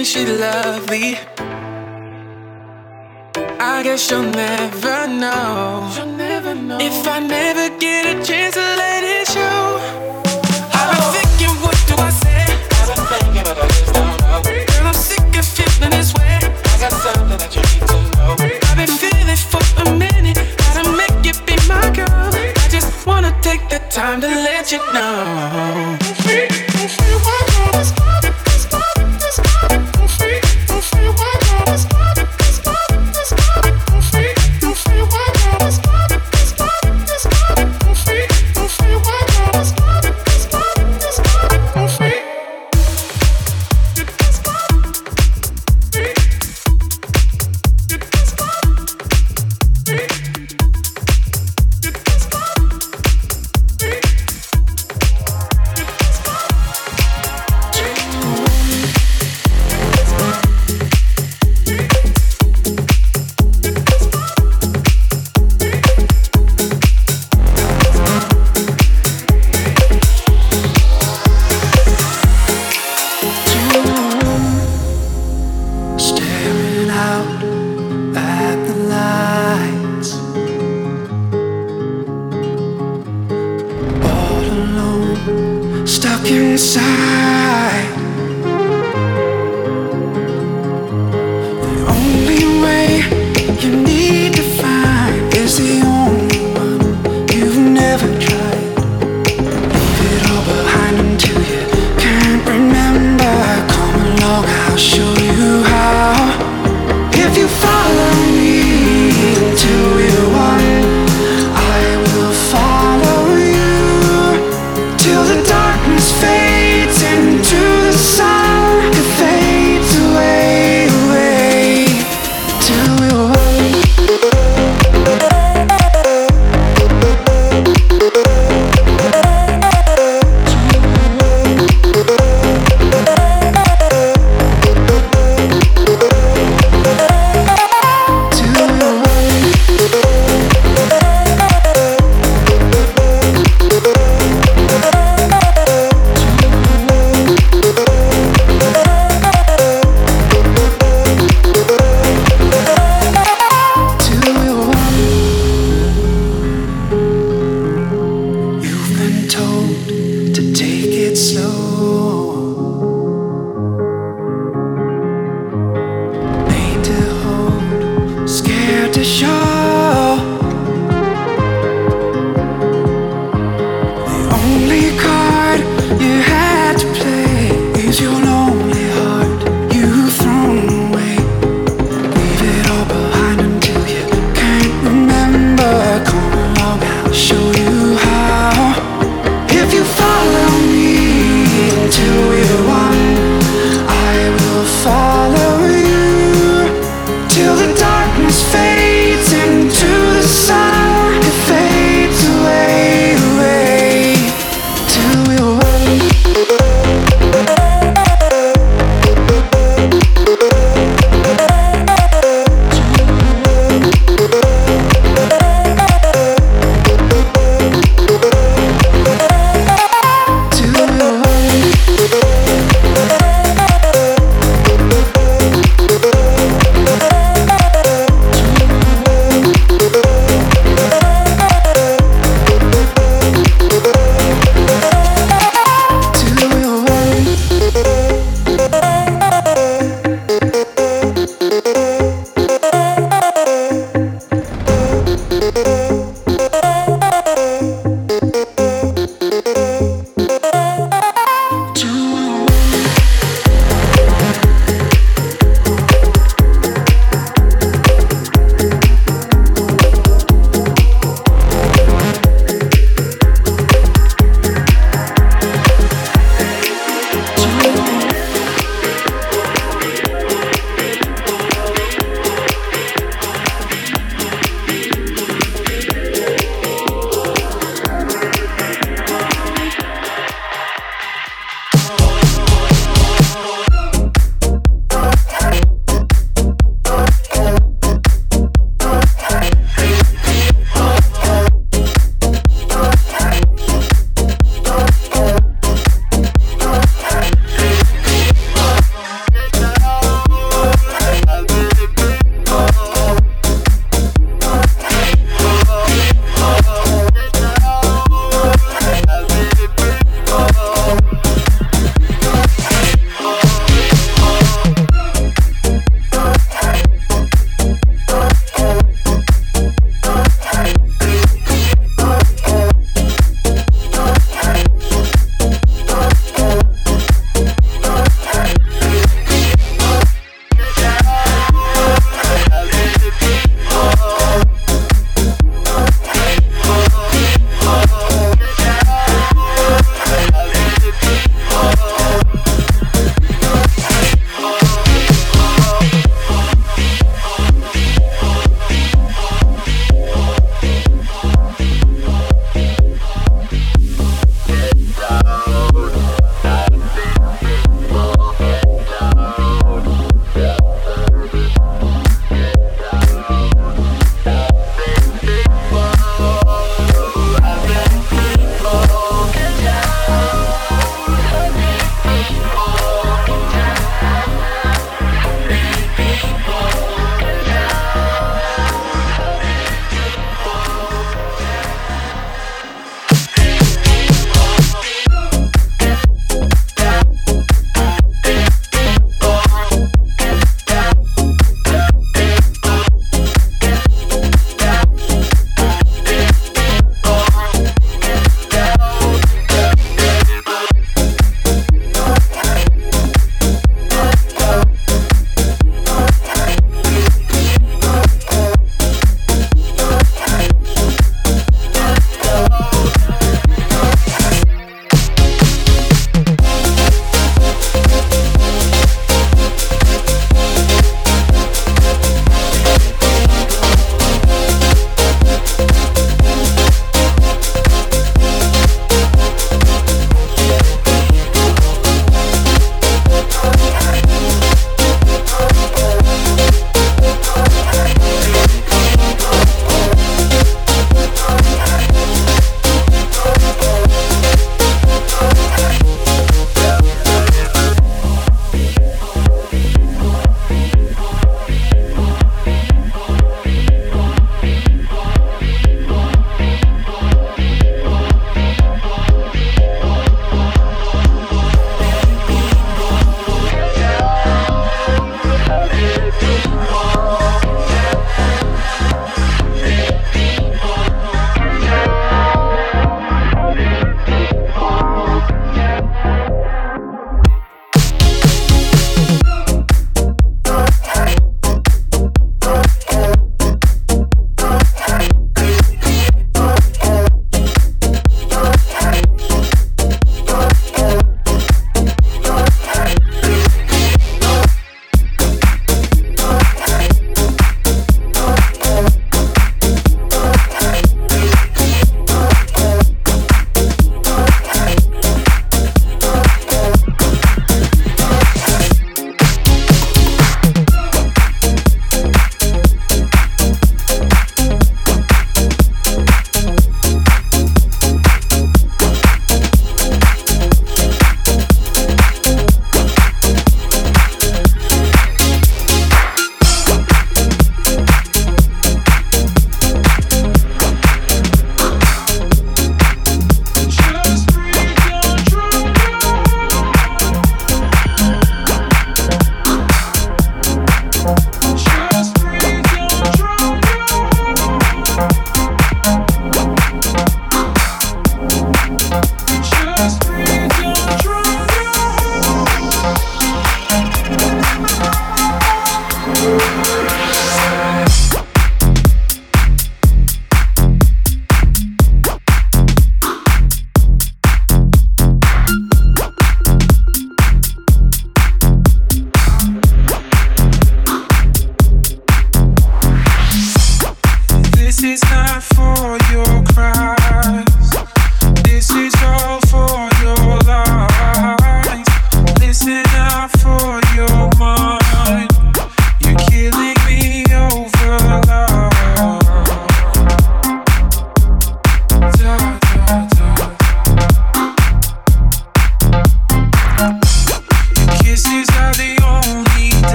Isn't she lovely? I guess you'll never know. You'll never know. If I never get a chance to let it show. I've been thinking, what do I say? Girl, I'm sick of feeling this way. I got something that you need to know. I've been feeling for a minute. To make you be my girl. I just wanna take the time to let you know. stuck inside.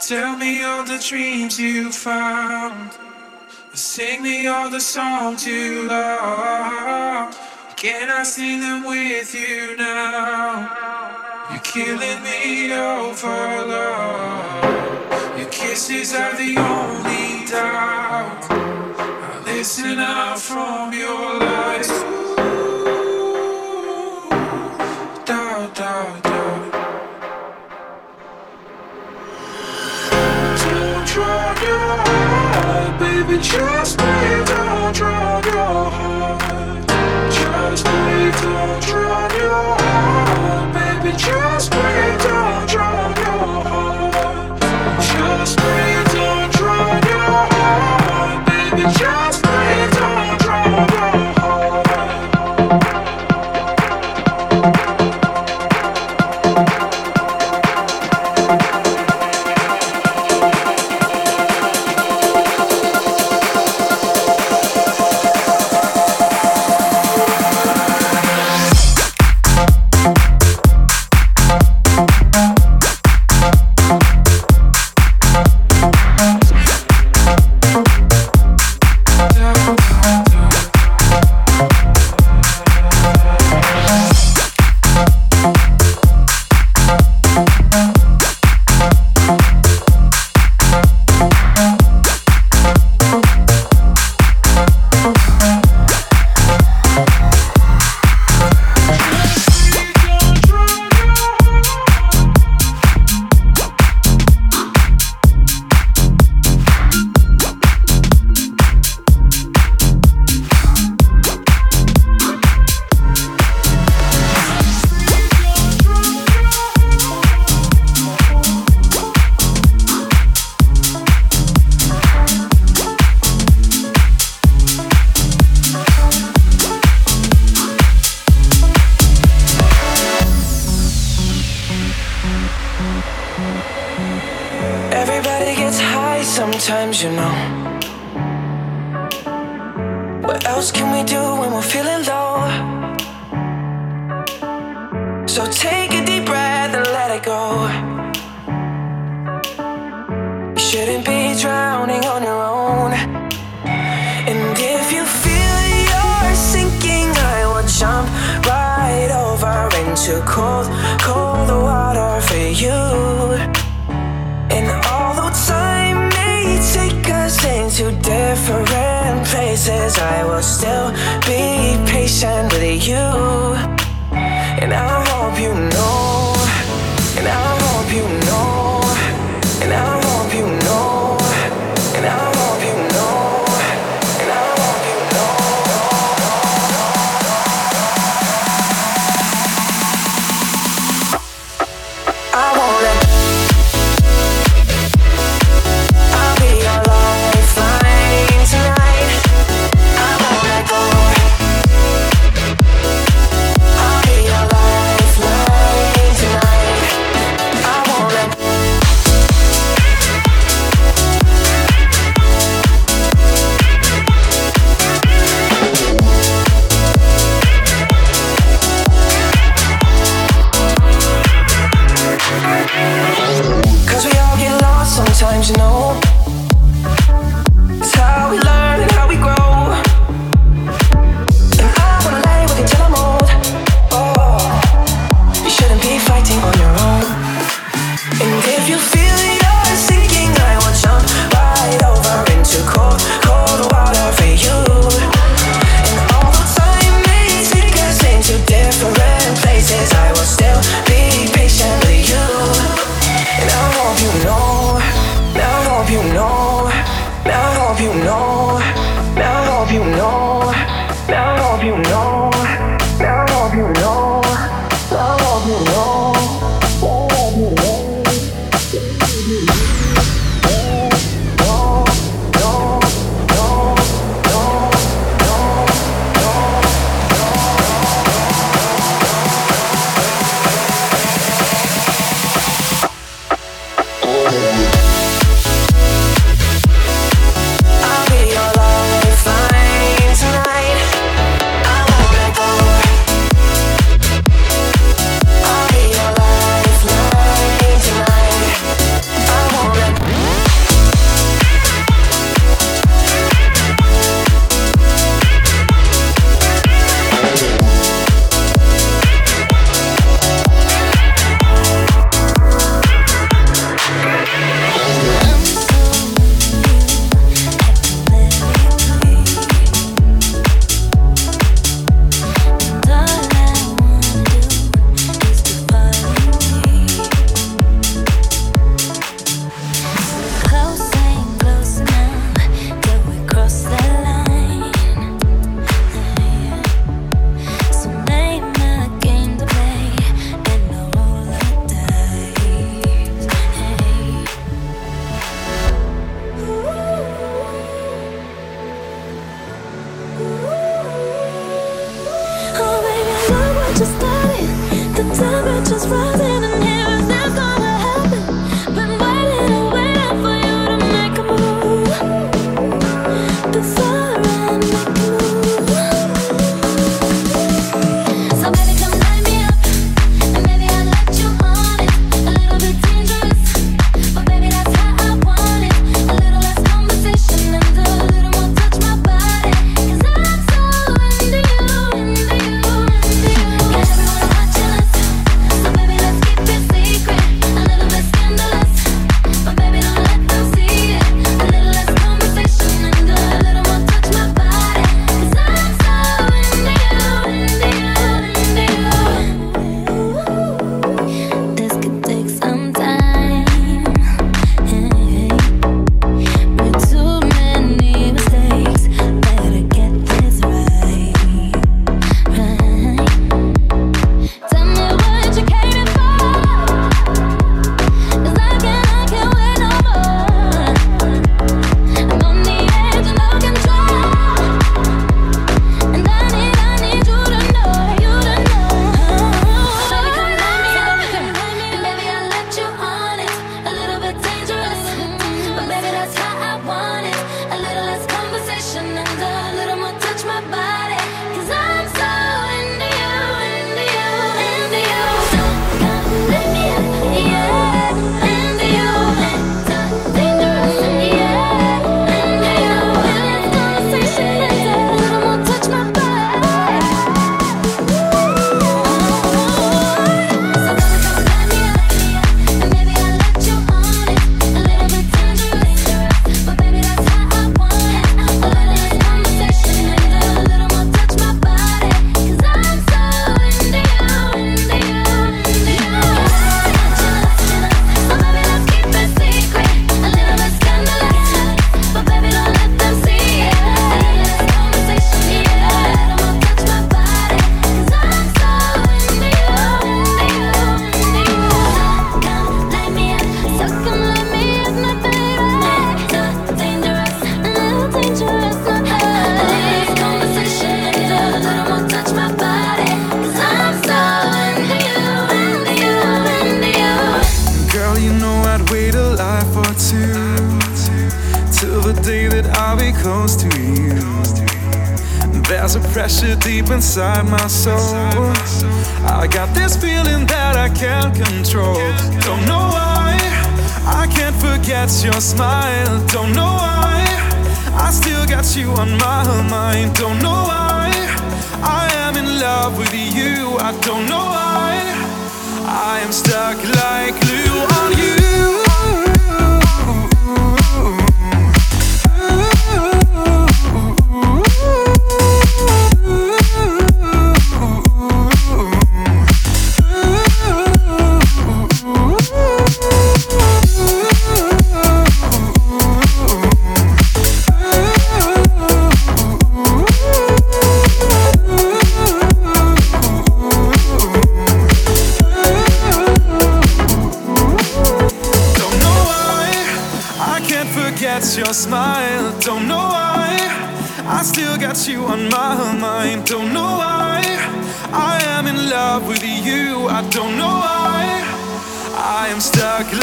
Tell me all the dreams you found. Sing me all the songs you loved. Can I sing them with you now? You're killing me over love. Your kisses are the only doubt. I listen out from your lies. Ooh, doubt, doubt. heart, baby, trust me, don't drown your heart. Just me, don't drown your heart, baby, just me. you know. Cause we all get lost sometimes, you know. It's how we learn.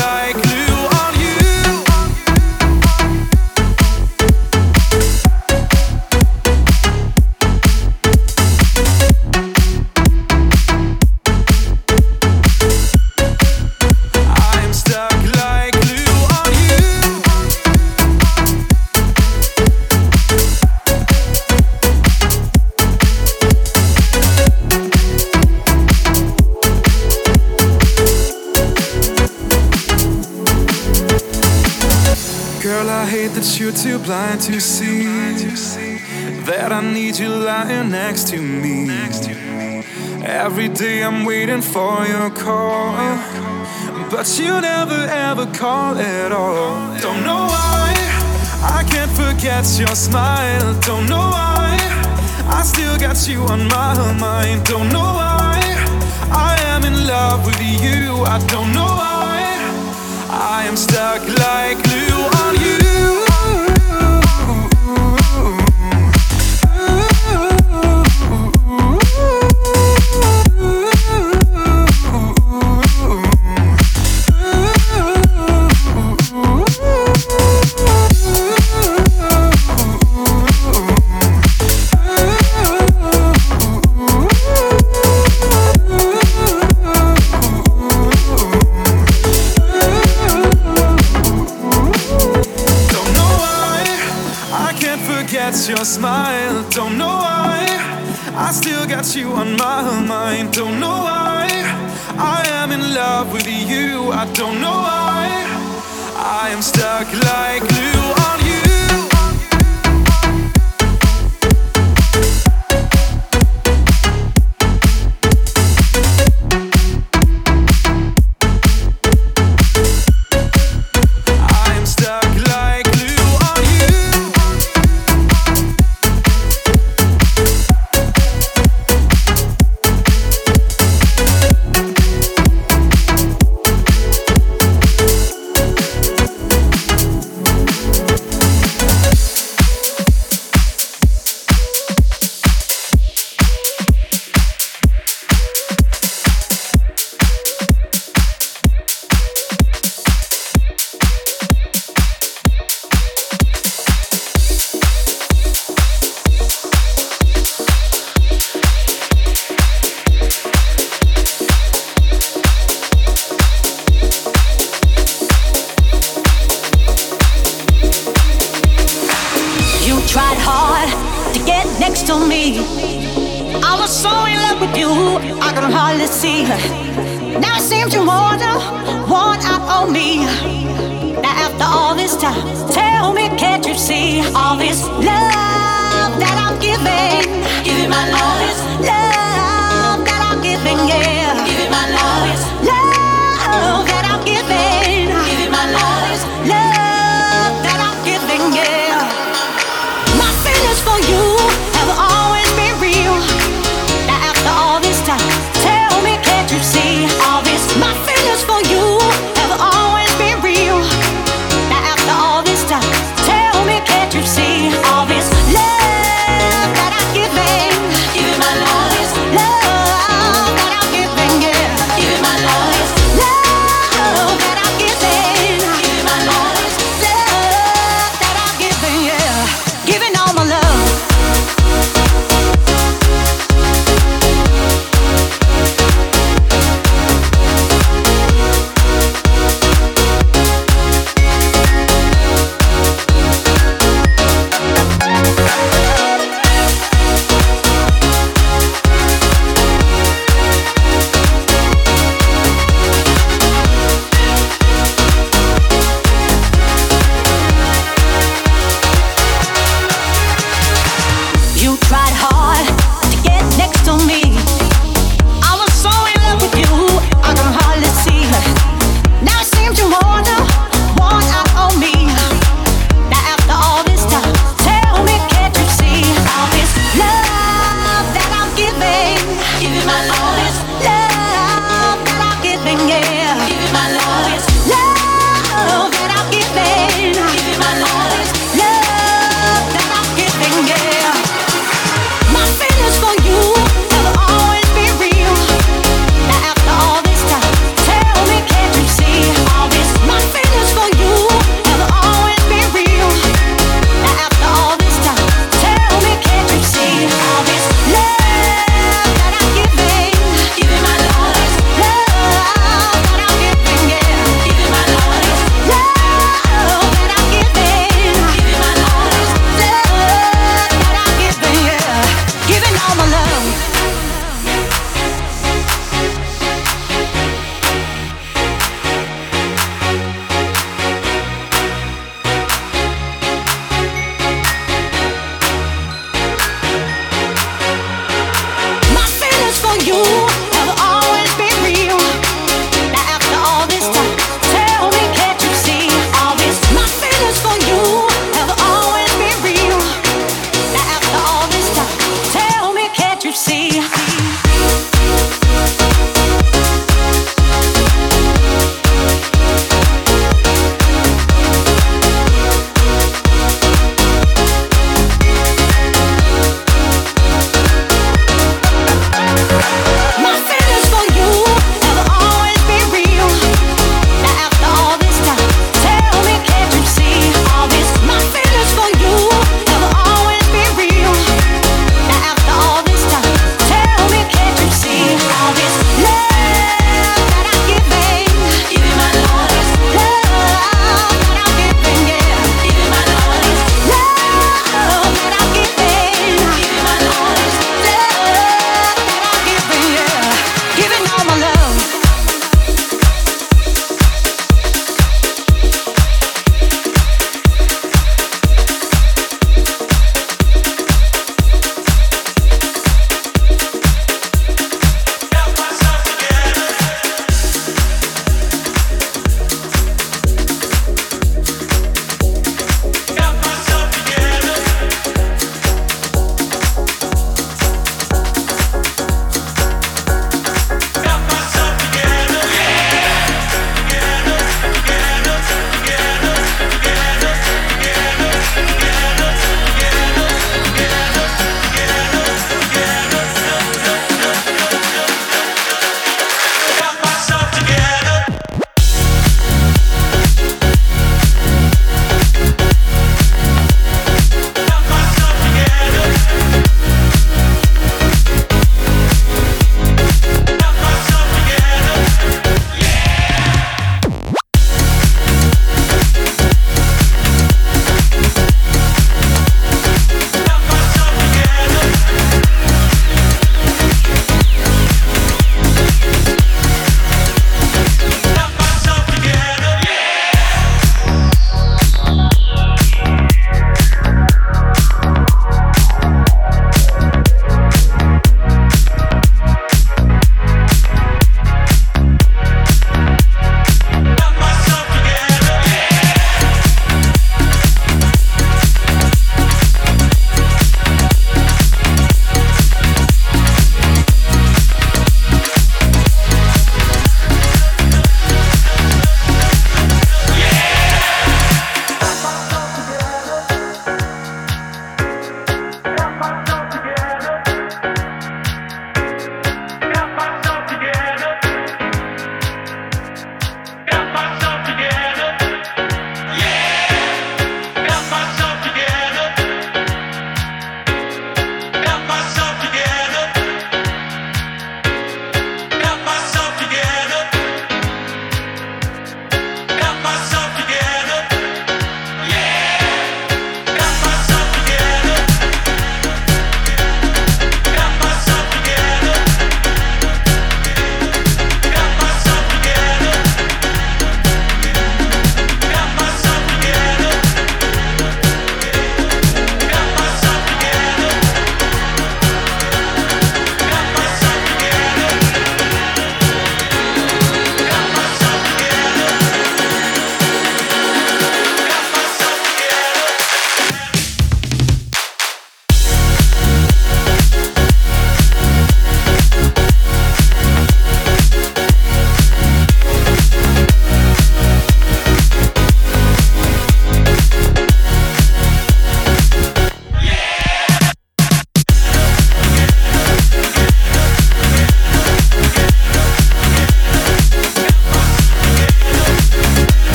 Blind next to me. Every day I'm waiting for your call, but you never ever call at all. Don't know why I can't forget your smile. Don't know why I still got you on my mind. Don't know why I am in love with you. I don't know why I am stuck like got you on my mind. Don't know why. I am in love with you. I don't know why. I am stuck like glue. Give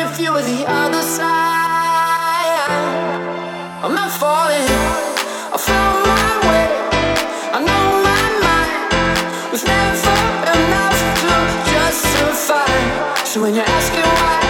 If you were the other side. I'm not falling, I found my way. I know my mind was never enough to justify. So when you're asking why.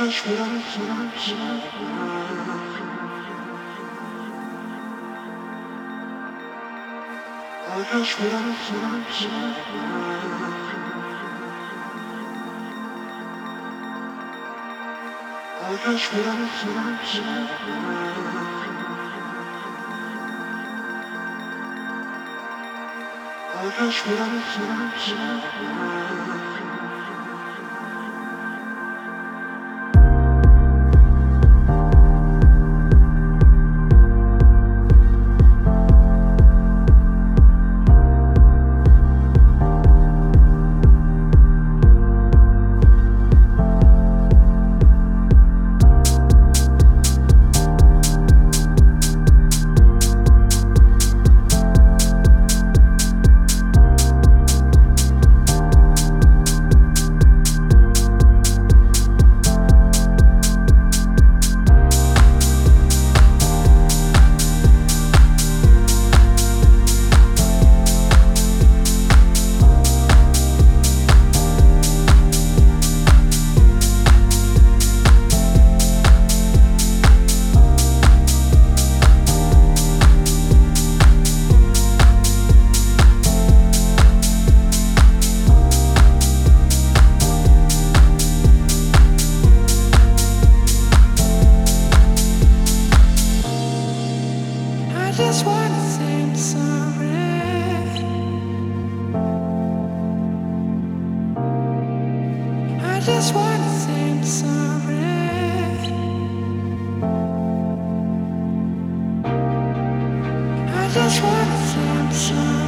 I just want to 着船，船上。